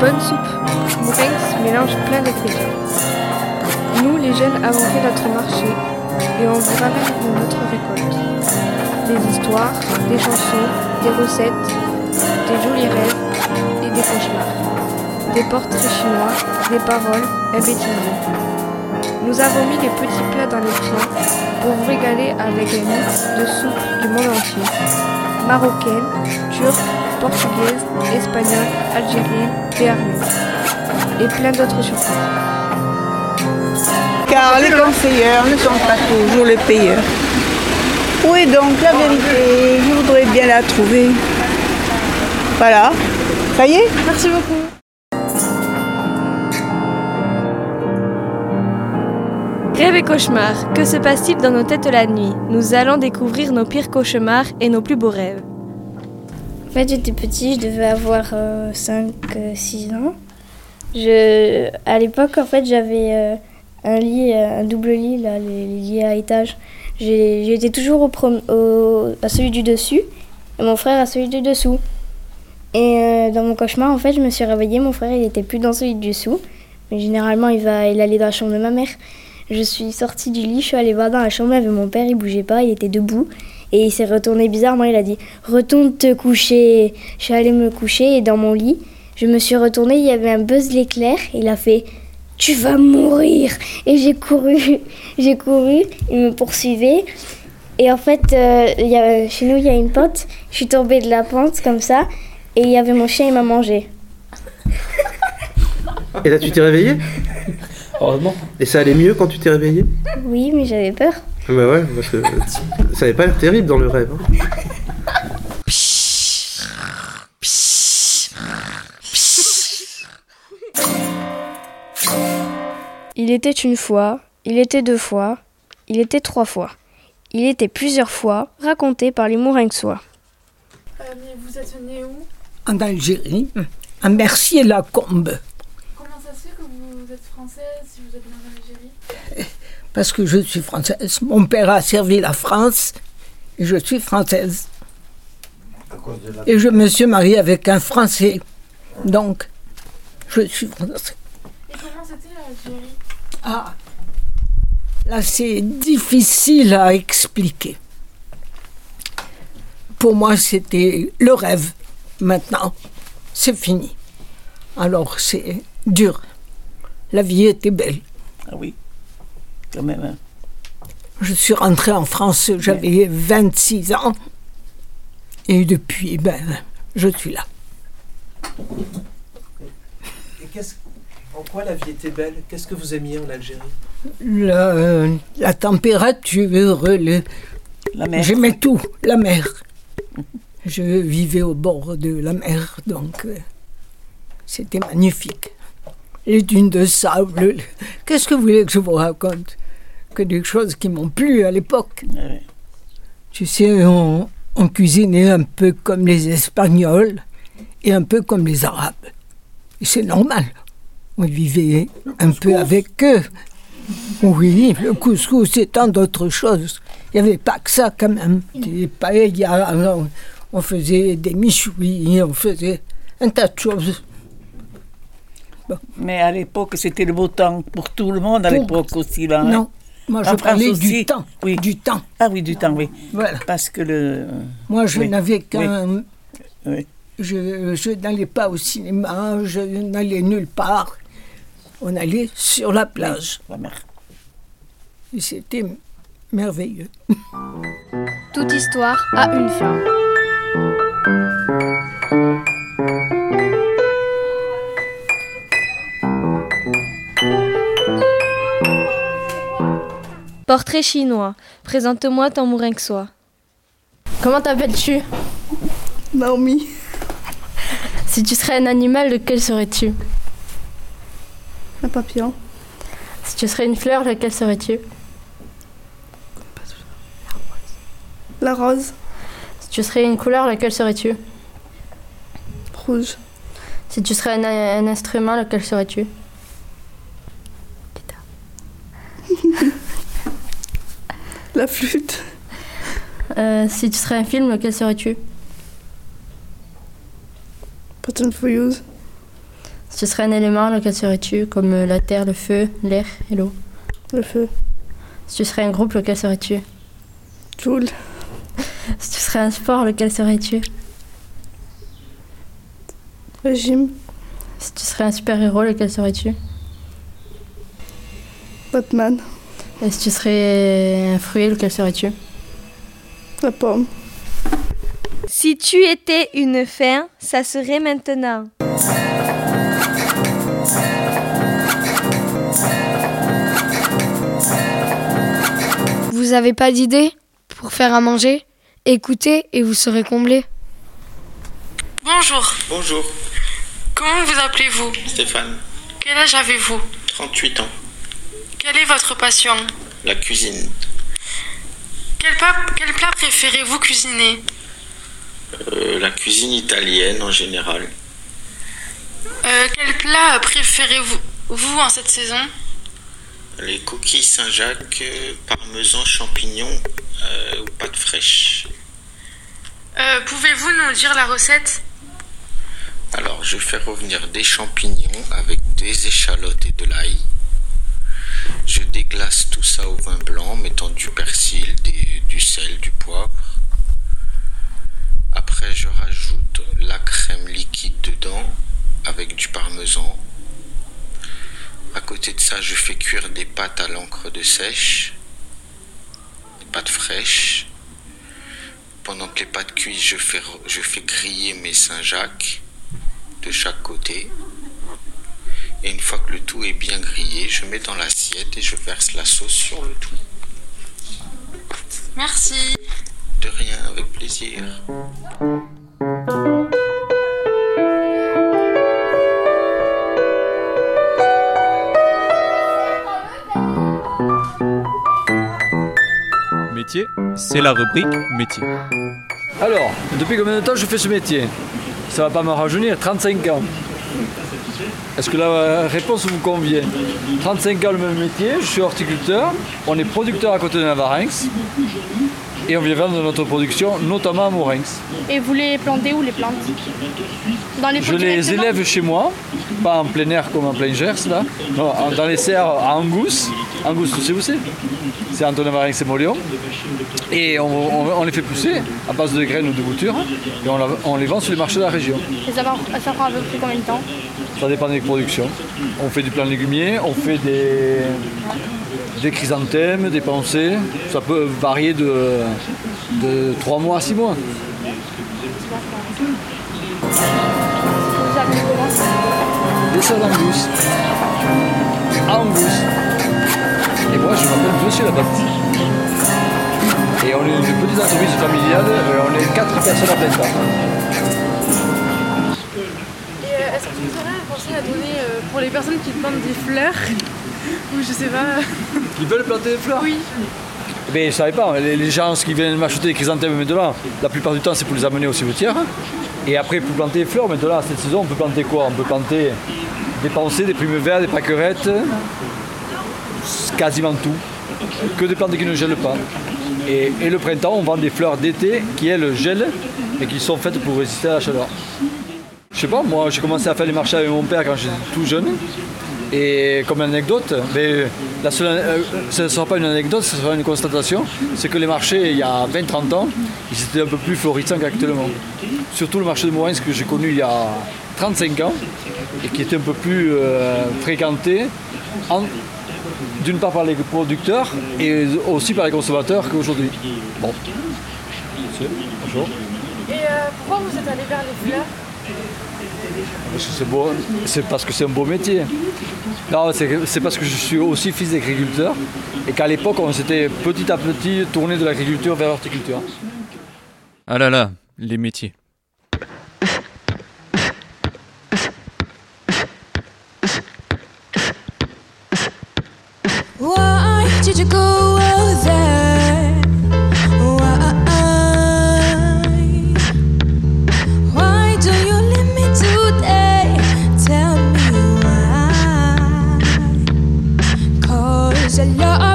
bonne soupe Mourenx mélange plein d'ingrédients. Nous, les jeunes, avons fait notre marché et on vous ramène de notre récolte. Des histoires, des chansons, des recettes, des jolis rêves et des cauchemars. Des portraits chinois, des paroles, un bêtisier. Nous avons mis les petits plats dans les plats pour vous régaler avec un mix de soupes du monde entier. Marocaine, turque, portugaise, espagnole, algérienne, béarnaise. Et plein d'autres surprises. Car les conseilleurs ne sont pas toujours les payeurs. Où est donc la vérité? Je voudrais bien la trouver. Voilà. Ça y est? Merci beaucoup. Rêve et cauchemar, que se passe-t-il dans nos têtes la nuit? Nous allons découvrir nos pires cauchemars et nos plus beaux rêves. En fait, j'étais petit, je devais avoir 5-6 ans. Je, à l'époque, en fait, j'avais euh, un lit, euh, un double lit, là, les, lits à étage. J'étais toujours au au- à celui du dessus et mon frère à celui du dessous. Et euh, dans mon cauchemar, en fait, je me suis réveillée, mon frère, il était plus dans celui du dessous. Mais généralement, il, va, il allait dans la chambre de ma mère. Je suis sortie du lit, je suis allée voir dans la chambre avec mon père, il bougeait pas, il était debout. Et il s'est retourné bizarrement, il a dit Retourne te coucher. Je suis allée me coucher et dans mon lit, je me suis retournée, il y avait un buzz l'éclair. Il a fait Tu vas mourir Et j'ai couru, j'ai couru, il me poursuivait. Et en fait, euh, il y a- chez nous, il y a une pente. Je suis tombée de la pente comme ça. Et il y avait mon chien, il m'a mangé. Et là, tu t'es réveillé Heureusement. Et ça allait mieux quand tu t'es réveillé Oui, mais j'avais peur. Bah ouais, parce que ça avait pas l'air terrible dans le rêve. hein. Il était une fois, il était deux fois, il était trois fois. Il était plusieurs fois, raconté par les Mourinxois. mais vous êtes né où? En Algérie, à Mercier-la-Combe, Comment ça se fait que vous êtes française si vous êtes née en Algérie? Parce que je suis française. Mon père a servi la France et je suis française. Et je me suis mariée avec un Français. Donc, je suis française. Et comment c'était l'Algérie Ah, là c'est difficile à expliquer. Pour moi, c'était le rêve. Maintenant, c'est fini. Alors, c'est dur. La vie était belle. Ah oui. Quand même. hein. Je suis rentrée en France, j'avais 26 ans. Et depuis, ben, je suis là. Et qu'est-ce- en quoi la vie était belle? Qu'est-ce que vous aimiez en Algérie? La, la température, le, La mer. J'aimais tout, la mer. Je vivais au bord de la mer, donc euh, c'était magnifique. Les dunes de sable. le- Qu'est-ce que vous voulez que je vous raconte? Que des choses qui m'ont plu à l'époque. Ouais. Tu sais, on, on cuisinait un peu comme les Espagnols et un peu comme les Arabes. Et c'est normal. On vivait un peu avec eux. Oui, le couscous et tant d'autres choses. Il n'y avait pas que ça quand même. Des on, on faisait des michouis, on faisait un tas de choses. Mais à l'époque, c'était le beau temps pour tout le monde à l'époque aussi. Là, hein. Non, moi je En France parlais aussi. du temps. Oui. Du temps. Ah oui, du temps, oui. Voilà. Parce que le. Moi je Oui. n'avais qu'un. Oui. Je, je n'allais pas au cinéma, je n'allais nulle part. On allait sur la plage. La mer. Et c'était merveilleux. Toute histoire a une fin. Portrait chinois. Présente-moi ton mourinxois. Comment t'appelles-tu Naomi. Si tu serais un animal, lequel serais-tu Un papillon. Si tu serais une fleur, lequel serais-tu La rose. Si tu serais une couleur, laquelle serais-tu Rouge. Si tu serais un, un instrument, lequel serais-tu flûte. Euh, Si tu serais un film, lequel serais-tu? Pattern for use. Si tu serais un élément, lequel serais-tu? Comme euh, la terre, le feu, l'air et l'eau. Le feu. Si tu serais un groupe, lequel serais-tu? Joule. Si tu serais un sport, lequel serais-tu? Le gym. Si tu serais un super-héros, lequel serais-tu? Batman. Et si tu serais un fruit, lequel serais-tu? La pomme. Si tu étais une fin, ça serait maintenant. Vous avez pas d'idée pour faire à manger? Écoutez et vous serez comblés. Bonjour, Bonjour, comment vous appelez-vous? Stéphane, Quel âge avez-vous? 38 ans. Quelle est votre passion La cuisine. quel plat, quel plat préférez-vous cuisiner? Euh, la cuisine italienne en général. Euh, Quel plat préférez-vous vous en cette saison? Les coquilles Saint-Jacques, parmesan, champignons euh, ou pâte fraîche. Euh, Pouvez-vous nous dire la recette? Alors, je fais revenir des champignons avec des échalotes et de l'ail. Je déglace tout ça au vin blanc, mettant du persil, du sel, du poivre. Après, je rajoute la crème liquide dedans avec du parmesan. À côté de ça, je fais cuire des pâtes à l'encre de sèche, des pâtes fraîches. Pendant que les pâtes cuisent, je fais, je fais griller mes Saint-Jacques de chaque côté. Et une fois que le tout est bien grillé, je mets dans l'assiette et je verse la sauce sur le tout. Merci. De rien, avec plaisir. Métier, c'est la rubrique métier. Alors, depuis combien de temps je fais ce métier? Ça va pas me rajeunir, 35 ans. Est-ce que la réponse vous convient? 35 ans le même métier, je suis horticulteur, on est producteur à côté de Navarinx et on vient vendre notre production, notamment à Morinx. Et vous les plantez où les plantes? Dans les Je les élève chez moi, pas en plein air comme en plein Gers là, non, dans les serres à Angus. Angus, tu sais où c'est? C'est entre Navarinx et Molion. Et on, on- on les fait pousser à base de graines ou de boutures et on, les vend sur les marchés de la région. Et ça prend à peu près combien de temps? Ça dépend des productions. On fait du plan légumier, on fait des, des chrysanthèmes, des pensées. Ça peut varier de, de 3 mois à 6 mois. Vous appelez comment Des salades d'Angus. Angus. Et moi, je m'appelle Monsieur Labapti. Et on est une petite entreprise familiale, euh, on est 4 personnes à plein temps. Conseil à donner euh, pour les personnes qui plantent des fleurs Ou je sais pas. Ils veulent planter des fleurs Oui. Mais je savais pas, les, les gens qui viennent m'acheter des chrysanthèmes maintenant, la plupart du temps c'est pour les amener au cimetière. Et après pour planter des fleurs, maintenant cette saison on peut planter quoi? On peut planter des pensées, des primes verts, des pâquerettes, quasiment tout. Que des plantes qui ne gèlent pas. Et, et le printemps on vend des fleurs d'été qui elles gèlent et qui sont faites pour résister à la chaleur. Je sais pas, moi j'ai commencé à faire les marchés avec mon père quand j'étais tout jeune. Et comme anecdote, mais seule, euh, ce ne sera pas une anecdote, ce sera une constatation, c'est que les marchés il y a 20-30 ans, ils étaient un peu plus florissants qu'actuellement. Surtout le marché de Morin, que j'ai connu il y a 35 ans, et qui était un peu plus euh, fréquenté, en- d'une part par les producteurs et aussi par les consommateurs qu'aujourd'hui. Bon. Bonjour. Et euh, pourquoi vous êtes allé vers les fleurs? C'est c'est parce que c'est un beau métier. Non, c'est c'est parce que je suis aussi fils d'agriculteur et qu'à l'époque, on s'était petit à petit tourné de l'agriculture vers l'horticulture. Ah là là, les métiers. a lot.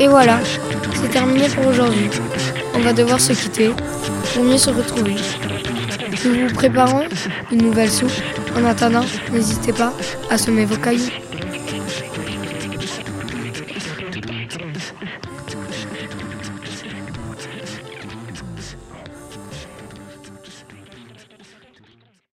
Et voilà, c'est terminé pour aujourd'hui. On va devoir se quitter pour mieux se retrouver. Nous vous préparons une nouvelle soupe. En attendant, n'hésitez pas à semer vos cailloux.